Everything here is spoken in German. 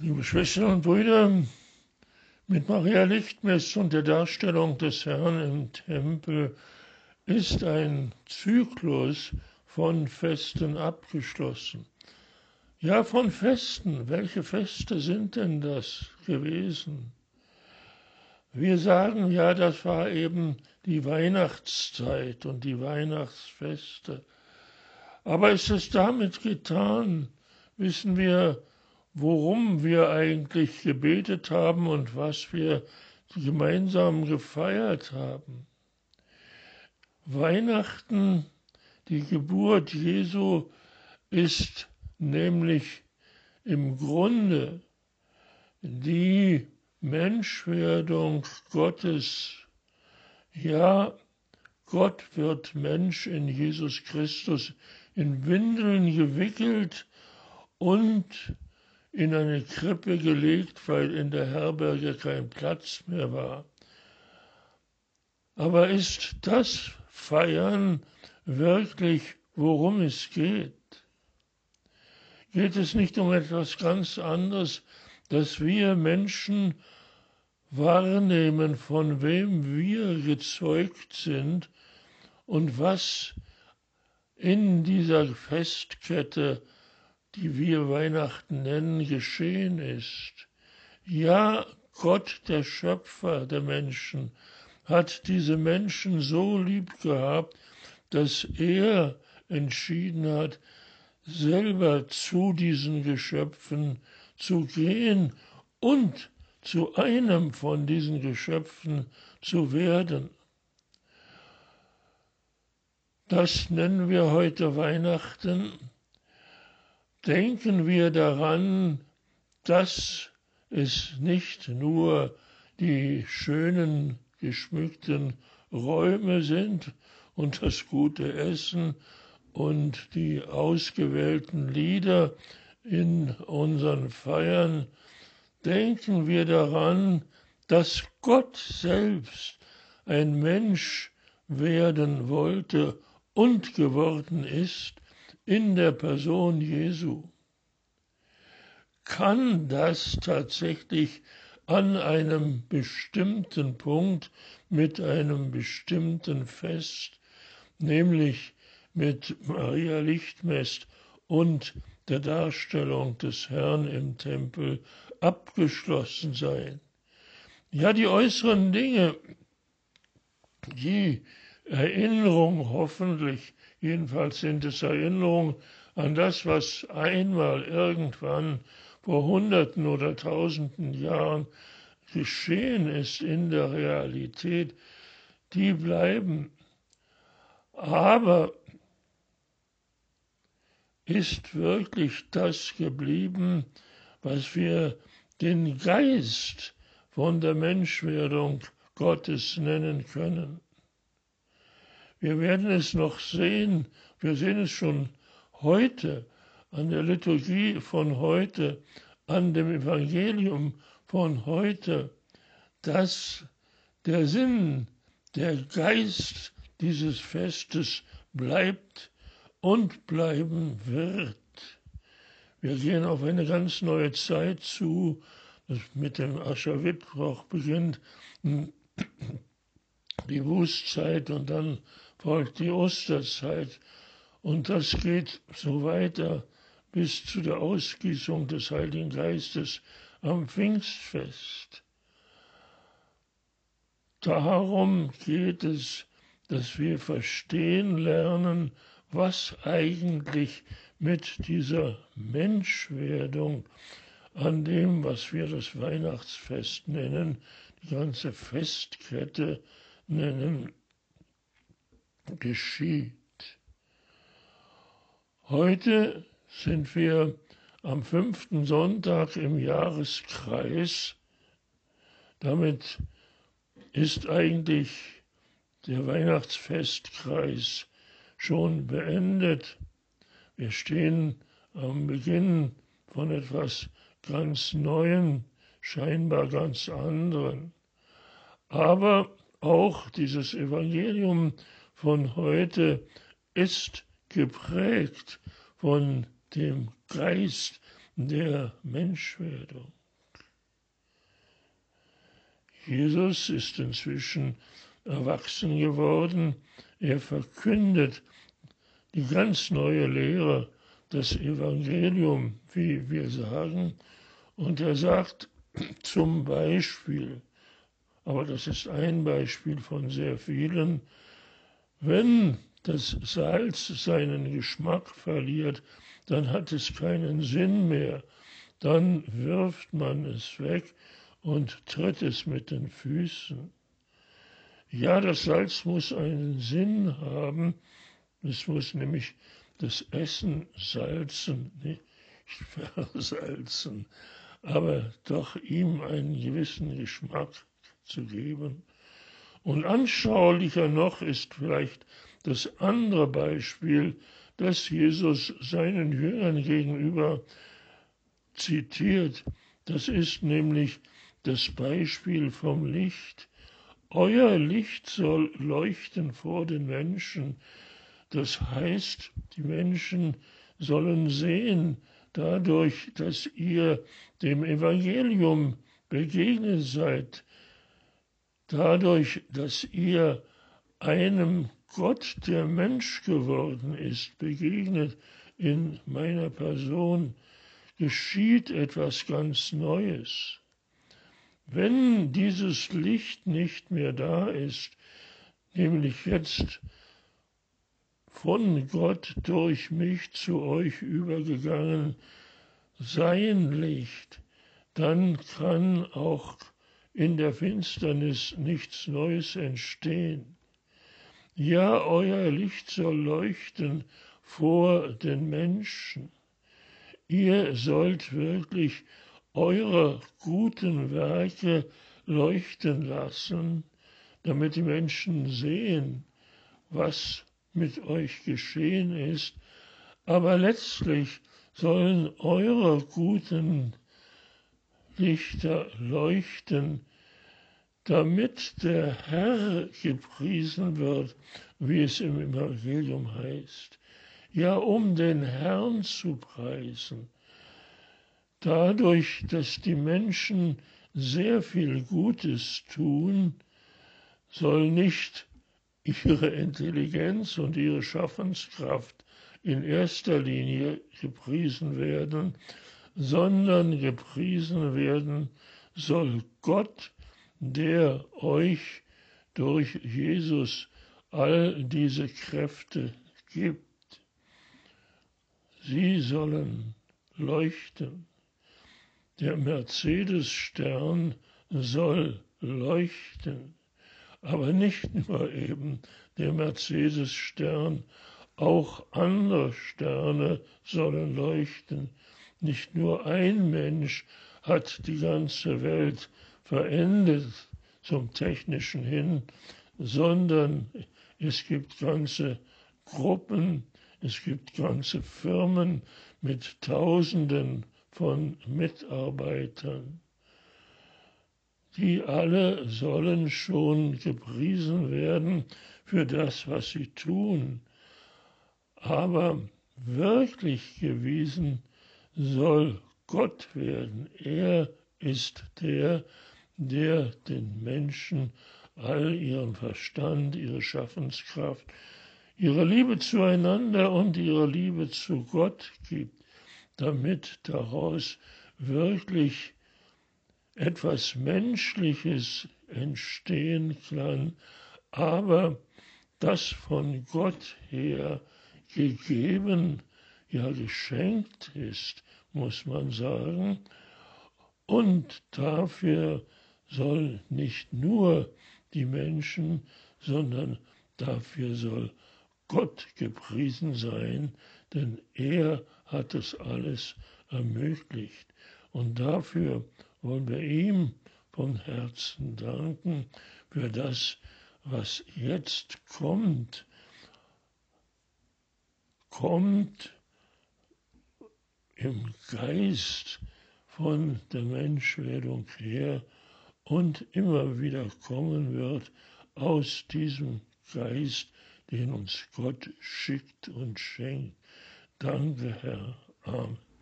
Liebe Schwestern und Brüder, mit Maria Lichtmess und der Darstellung des Herrn im Tempel ist ein Zyklus von Festen abgeschlossen. Ja, von Festen. Welche Feste sind denn das gewesen? Wir sagen ja, das war eben die Weihnachtszeit und die Weihnachtsfeste. Aber ist es damit getan? Wissen wir, worum wir eigentlich gebetet haben und was wir gemeinsam gefeiert haben. Weihnachten, die Geburt Jesu, ist nämlich im Grunde die Menschwerdung Gottes. Ja, Gott wird Mensch in Jesus Christus in Windeln gewickelt und in eine Krippe gelegt, weil in der Herberge kein Platz mehr war. Aber ist das Feiern wirklich, worum es geht? Geht es nicht um etwas ganz anderes, dass wir Menschen wahrnehmen, von wem wir gezeugt sind und was in dieser Festkette die wir Weihnachten nennen, geschehen ist. Ja, Gott, der Schöpfer der Menschen, hat diese Menschen so lieb gehabt, dass er entschieden hat, selber zu diesen Geschöpfen zu gehen und zu einem von diesen Geschöpfen zu werden. Das nennen wir heute Weihnachten denken wir daran, dass es nicht nur die schönen geschmückten Räume sind und das gute Essen und die ausgewählten Lieder in unseren Feiern, denken wir daran, dass Gott selbst ein Mensch werden wollte und geworden ist in der Person Jesu. Kann das tatsächlich an einem bestimmten Punkt mit einem bestimmten Fest, nämlich mit Maria Lichtmess und der Darstellung des Herrn im Tempel abgeschlossen sein. Ja, die äußeren Dinge, die Erinnerung hoffentlich Jedenfalls sind es Erinnerungen an das, was einmal irgendwann vor Hunderten oder Tausenden Jahren geschehen ist in der Realität, die bleiben. Aber ist wirklich das geblieben, was wir den Geist von der Menschwerdung Gottes nennen können? Wir werden es noch sehen, wir sehen es schon heute an der Liturgie von heute, an dem Evangelium von heute, dass der Sinn, der Geist dieses Festes bleibt und bleiben wird. Wir gehen auf eine ganz neue Zeit zu, das mit dem Aschermittwoch beginnt, die Wußzeit und dann folgt die Osterzeit und das geht so weiter bis zu der Ausgießung des Heiligen Geistes am Pfingstfest. Darum geht es, dass wir verstehen lernen, was eigentlich mit dieser Menschwerdung an dem, was wir das Weihnachtsfest nennen, die ganze Festkette nennen, geschieht. Heute sind wir am fünften Sonntag im Jahreskreis. Damit ist eigentlich der Weihnachtsfestkreis schon beendet. Wir stehen am Beginn von etwas ganz Neuem, scheinbar ganz anderen. Aber auch dieses Evangelium von heute ist geprägt von dem Geist der Menschwerdung. Jesus ist inzwischen erwachsen geworden. Er verkündet die ganz neue Lehre, das Evangelium, wie wir sagen. Und er sagt zum Beispiel, aber das ist ein Beispiel von sehr vielen, wenn das Salz seinen Geschmack verliert, dann hat es keinen Sinn mehr. Dann wirft man es weg und tritt es mit den Füßen. Ja, das Salz muss einen Sinn haben. Es muss nämlich das Essen salzen, nicht versalzen, aber doch ihm einen gewissen Geschmack zu geben. Und anschaulicher noch ist vielleicht das andere Beispiel, das Jesus seinen Jüngern gegenüber zitiert. Das ist nämlich das Beispiel vom Licht. Euer Licht soll leuchten vor den Menschen. Das heißt, die Menschen sollen sehen, dadurch, dass ihr dem Evangelium begegnet seid, dadurch, dass ihr einem Gott, der Mensch geworden ist, begegnet in meiner Person, geschieht etwas ganz Neues. Wenn dieses Licht nicht mehr da ist, nämlich jetzt von Gott durch mich zu euch übergegangen, sein Licht, dann kann auch in der Finsternis nichts Neues entstehen. Ja, euer Licht soll leuchten vor den Menschen. Ihr sollt wirklich eure guten Werke leuchten lassen, damit die Menschen sehen, was mit euch geschehen ist. Aber letztlich sollen eure guten Lichter leuchten, damit der Herr gepriesen wird, wie es im Evangelium heißt. Ja, um den Herrn zu preisen. Dadurch, dass die Menschen sehr viel Gutes tun, soll nicht ihre Intelligenz und ihre Schaffenskraft in erster Linie gepriesen werden, sondern gepriesen werden soll Gott, der euch durch Jesus all diese Kräfte gibt. Sie sollen leuchten. Der Mercedes-Stern soll leuchten, aber nicht nur eben der Mercedes-Stern, auch andere Sterne sollen leuchten. Nicht nur ein Mensch hat die ganze Welt verendet zum Technischen hin, sondern es gibt ganze Gruppen, es gibt ganze Firmen mit Tausenden von Mitarbeitern. Die alle sollen schon gepriesen werden für das, was sie tun. Aber wirklich gewiesen soll Gott werden. Er ist der, der den Menschen all ihren Verstand, ihre Schaffenskraft, ihre Liebe zueinander und ihre Liebe zu Gott gibt, damit daraus wirklich etwas Menschliches entstehen kann, aber das von Gott her gegeben, ja geschenkt ist, muss man sagen, und dafür soll nicht nur die Menschen, sondern dafür soll Gott gepriesen sein, denn er hat es alles ermöglicht. Und dafür wollen wir ihm von Herzen danken für das, was jetzt kommt. Kommt im Geist von der Menschwerdung her und immer wieder kommen wird aus diesem Geist, den uns Gott schickt und schenkt. Danke, Herr. Amen.